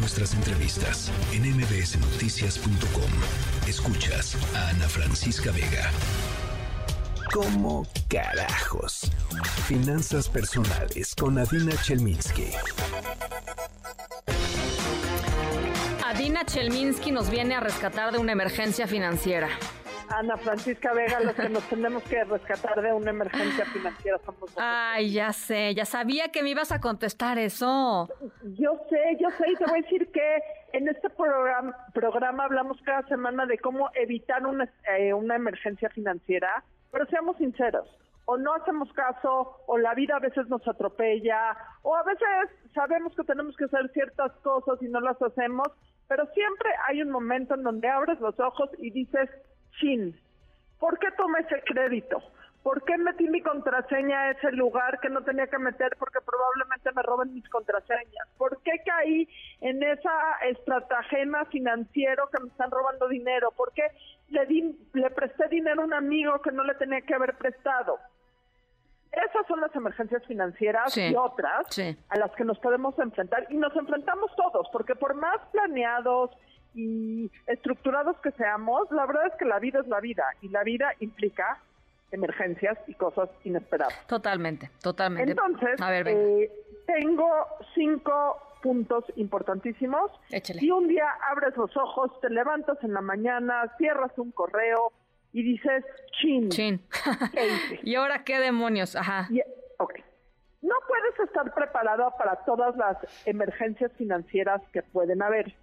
nuestras entrevistas en mbsnoticias.com. Escuchas a Ana Francisca Vega. ¿Cómo carajos? Finanzas personales con Adina Chelminsky. Adina Chelminsky nos viene a rescatar de una emergencia financiera. Ana Francisca Vega, los que nos tenemos que rescatar de una emergencia financiera somos Ay, ya sé, ya sabía que me ibas a contestar eso. Yo sé, yo sé, y te voy a decir que en este programa, programa hablamos cada semana de cómo evitar una, eh, una emergencia financiera, pero seamos sinceros, o no hacemos caso, o la vida a veces nos atropella, o a veces sabemos que tenemos que hacer ciertas cosas y no las hacemos, pero siempre hay un momento en donde abres los ojos y dices, chin, ¿por qué tomé ese crédito? ¿Por qué metí mi contraseña a ese lugar que no tenía que meter porque probablemente me roben mis contraseñas? ¿Por qué caí en esa estratagema financiero que me están robando dinero? ¿Por qué le, di, le presté dinero a un amigo que no le tenía que haber prestado? Esas son las emergencias financieras y otras a las que nos podemos enfrentar y nos enfrentamos todos, porque por más planeados y estructurados que seamos, la verdad es que la vida es la vida y la vida implica emergencias y cosas inesperadas. Totalmente, totalmente. Entonces, eh, tengo cinco puntos importantísimos. Y un día abres los ojos, te levantas en la mañana, cierras un correo y dices, chin. Chin. ¿Y ahora qué demonios? Ajá. No puedes estar preparado para todas las emergencias financieras que pueden haber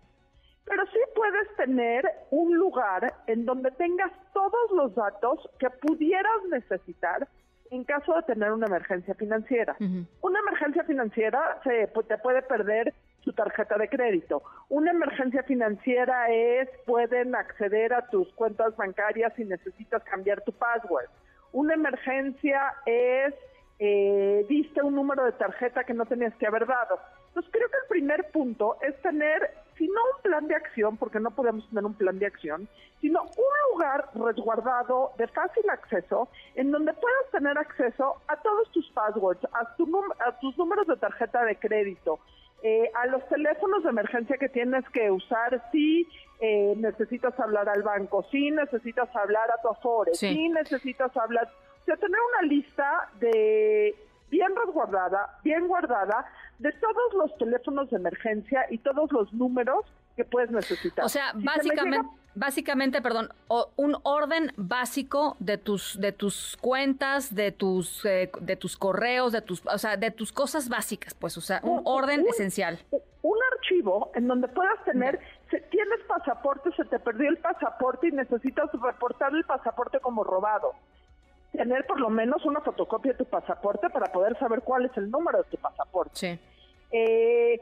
pero sí puedes tener un lugar en donde tengas todos los datos que pudieras necesitar en caso de tener una emergencia financiera. Una emergencia financiera se te puede perder tu tarjeta de crédito. Una emergencia financiera es pueden acceder a tus cuentas bancarias si necesitas cambiar tu password. Una emergencia es eh, diste un número de tarjeta que no tenías que haber dado. Entonces creo que el primer punto es tener, si no un plan de acción, porque no podemos tener un plan de acción, sino un lugar resguardado de fácil acceso en donde puedas tener acceso a todos tus passwords, a, a tus números de tarjeta de crédito, eh, a los teléfonos de emergencia que tienes que usar si eh, necesitas hablar al banco, si necesitas hablar a tu Afore, si necesitas hablar sea, tener una lista de bien resguardada, bien guardada, de todos los teléfonos de emergencia y todos los números que puedes necesitar. O sea, básicamente, básicamente, perdón, un orden básico de tus de tus cuentas, de tus eh, de tus correos, de tus, o sea, de tus cosas básicas, pues, o sea, un, orden esencial. Un archivo en donde puedas tener, si tienes pasaporte, se te perdió el pasaporte y necesitas reportar el pasaporte como robado tener por lo menos una fotocopia de tu pasaporte para poder saber cuál es el número de tu pasaporte. Sí. Eh,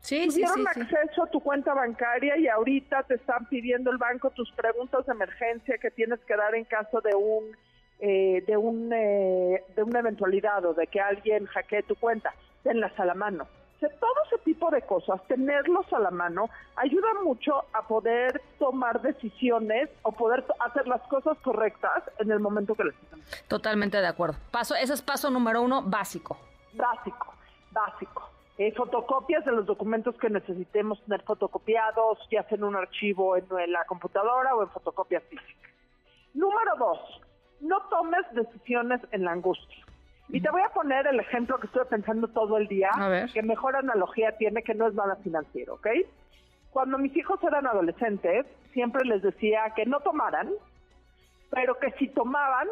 sí, tuvieron acceso a tu cuenta bancaria y ahorita te están pidiendo el banco tus preguntas de emergencia que tienes que dar en caso de un eh, de un eh, de una eventualidad o de que alguien hackee tu cuenta. Tenlas a la mano todo ese tipo de cosas, tenerlos a la mano, ayuda mucho a poder tomar decisiones o poder hacer las cosas correctas en el momento que necesitamos. Totalmente de acuerdo. Paso, ese es paso número uno, básico. Básico, básico. Eh, fotocopias de los documentos que necesitemos tener fotocopiados, ya sea en un archivo en, la computadora o en fotocopias físicas. Número dos, no tomes decisiones en la angustia. Y te voy a poner el ejemplo que estoy pensando todo el día, que mejor analogía tiene, que no es nada financiero, ¿ok? Cuando mis hijos eran adolescentes, siempre les decía que no tomaran, pero que si tomaban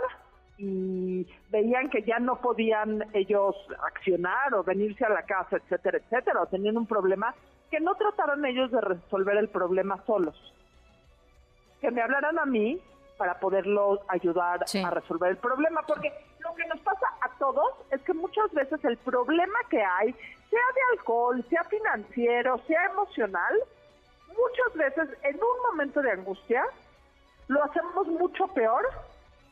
y veían que ya no podían ellos accionar o venirse a la casa, etcétera, etcétera, o tenían un problema, que no trataran ellos de resolver el problema solos. Que me hablaran a mí para poderlo ayudar a resolver el problema, porque lo que nos pasa a todos es que muchas veces el problema que hay, sea de alcohol, sea financiero, sea emocional, muchas veces en un momento de angustia lo hacemos mucho peor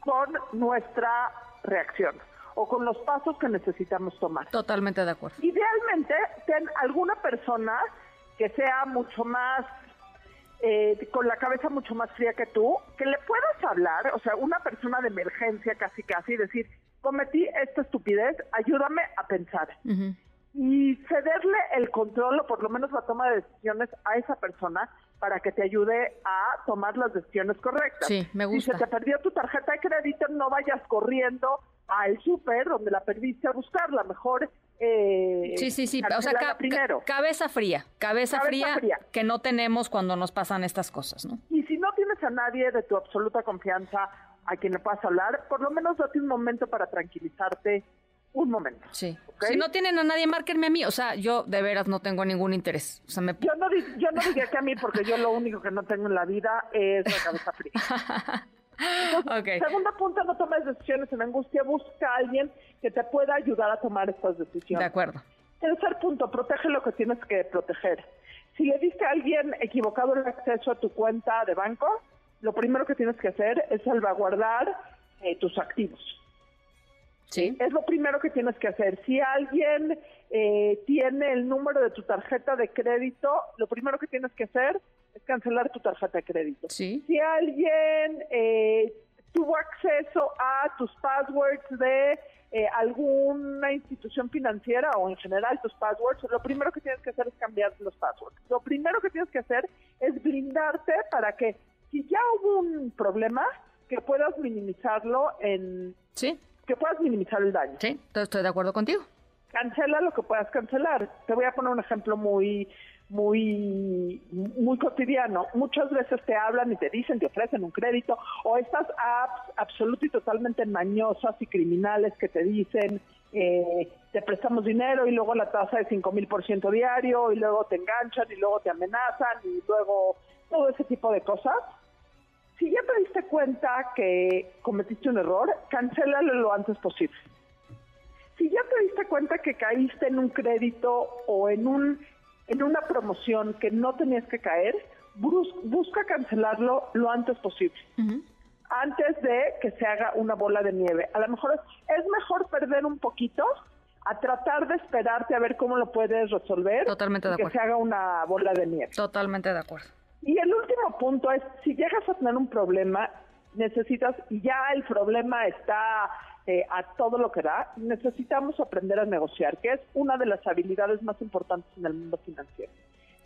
con nuestra reacción o con los pasos que necesitamos tomar. Totalmente de acuerdo. Idealmente, ten alguna persona que sea mucho más eh, con la cabeza mucho más fría que tú, que le puedas hablar, o sea, una persona de emergencia casi casi, decir, cometí esta estupidez, ayúdame a pensar. y cederle el control o por lo menos la toma de decisiones a esa persona para que te ayude a tomar las decisiones correctas. Sí, me gusta. Si se te perdió tu tarjeta de crédito, no vayas corriendo al súper donde la perdiste a buscarla. Mejor eh, sí, sí, sí. O sea, primero. cabeza fría, cabeza, fría, que no tenemos cuando nos pasan estas cosas, ¿no? Y si no tienes a nadie de tu absoluta confianza a quien le puedas hablar, por lo menos date un momento para tranquilizarte un momento. Sí. Si no tienen a nadie, márquenme a mí. O sea, yo de veras no tengo ningún interés. O sea, me... yo, no, yo no diría que a mí, porque yo lo único que no tengo en la vida es la cabeza fría. Entonces, Segundo punto, no tomes decisiones en angustia. Busca a alguien que te pueda ayudar a tomar estas decisiones. De acuerdo. Tercer punto, protege lo que tienes que proteger. Si le diste a alguien equivocado el acceso a tu cuenta de banco, lo primero que tienes que hacer es salvaguardar eh, tus activos. Sí. Es lo primero que tienes que hacer. Si alguien eh, tiene el número de tu tarjeta de crédito, lo primero que tienes que hacer es cancelar tu tarjeta de crédito. Sí. Si alguien eh, tuvo acceso a tus passwords de eh, alguna institución financiera o en general tus passwords, lo primero que tienes que hacer es cambiar los passwords. Lo primero que tienes que hacer es blindarte para que si ya hubo un problema, que puedas minimizarlo en... Sí que puedas minimizar el daño. Sí, estoy de acuerdo contigo. Cancela lo que puedas cancelar. Te voy a poner un ejemplo muy muy muy cotidiano. Muchas veces te hablan y te dicen, te ofrecen un crédito o estas apps absolutamente y totalmente mañosas y criminales que te dicen eh, te prestamos dinero y luego la tasa es 5 mil por ciento diario y luego te enganchan y luego te amenazan y luego todo ese tipo de cosas si ya te diste cuenta que cometiste un error, cancélalo lo antes posible. Si ya te diste cuenta que caíste en un crédito o en un en una promoción que no tenías que caer, busca cancelarlo lo antes posible. Antes de que se haga una bola de nieve. A lo mejor es, mejor perder un poquito a tratar de esperarte a ver cómo lo puedes resolver. Totalmente de acuerdo. Que se haga una bola de nieve. Totalmente de acuerdo. Y el último punto es, si llegas a tener un problema, necesitas, y ya el problema está eh, a todo lo que da, necesitamos aprender a negociar, que es una de las habilidades más importantes en el mundo financiero.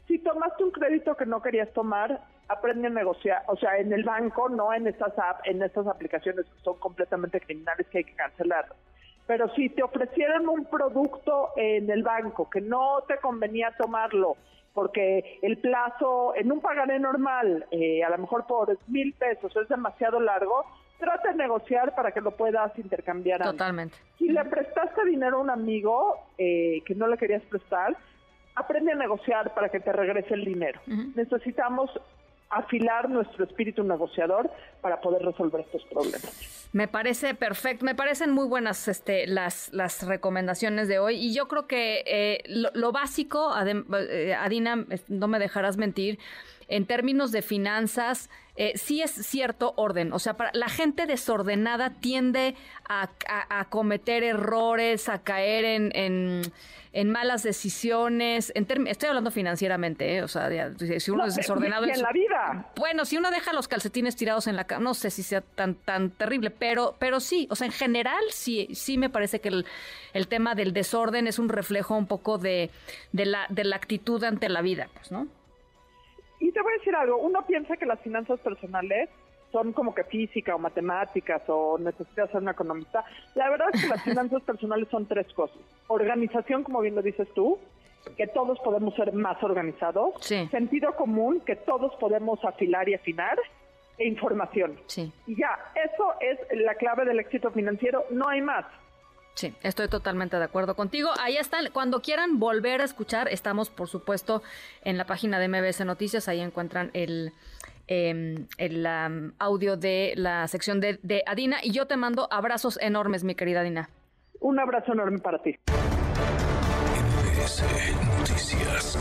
Si tomaste un crédito que no querías tomar, aprende a negociar, o sea, en el banco, no en estas app, en estas aplicaciones que son completamente criminales que hay que cancelar. Pero si te ofrecieron un producto en el banco que no te convenía tomarlo, porque el plazo en un pagaré normal, eh, a lo mejor por mil pesos, es demasiado largo, trata de negociar para que lo puedas intercambiar. Totalmente. Si le prestaste dinero a un amigo eh, que no le querías prestar, aprende a negociar para que te regrese el dinero. Necesitamos afilar nuestro espíritu negociador para poder resolver estos problemas. Me parece perfecto, me parecen muy buenas este, las, las recomendaciones de hoy y yo creo que eh, lo, básico, eh, Adina, no me dejarás mentir, en términos de finanzas, eh, sí es cierto orden. O sea, para, la gente desordenada tiende a, cometer errores, a caer en, en, malas decisiones. En estoy hablando financieramente, ¿eh? o sea, si uno es desordenado. en la vida. Bueno, si uno deja los calcetines tirados en la cama, no sé si sea tan, tan terrible, pero, pero sí, o sea, en general sí, sí me parece que el, el tema del desorden es un reflejo un poco de, de, la, de la actitud ante la vida, pues, ¿no? Y te voy a decir algo, uno piensa que las finanzas personales son como que física o matemáticas o necesitas ser un economista. La verdad es que las finanzas personales son tres cosas. Organización, como bien lo dices tú, que todos podemos ser más organizados. Sentido común, que todos podemos afilar y afinar. E información. Sí. Y ya, eso es la clave del éxito financiero, no hay más. Sí, estoy totalmente de acuerdo contigo. Ahí están. Cuando quieran volver a escuchar, estamos, por supuesto, en la página de MBS Noticias. Ahí encuentran el, em, el audio de la sección de, de Adina. Y yo te mando abrazos enormes, mi querida Adina. Un abrazo enorme para ti. MBS Noticias.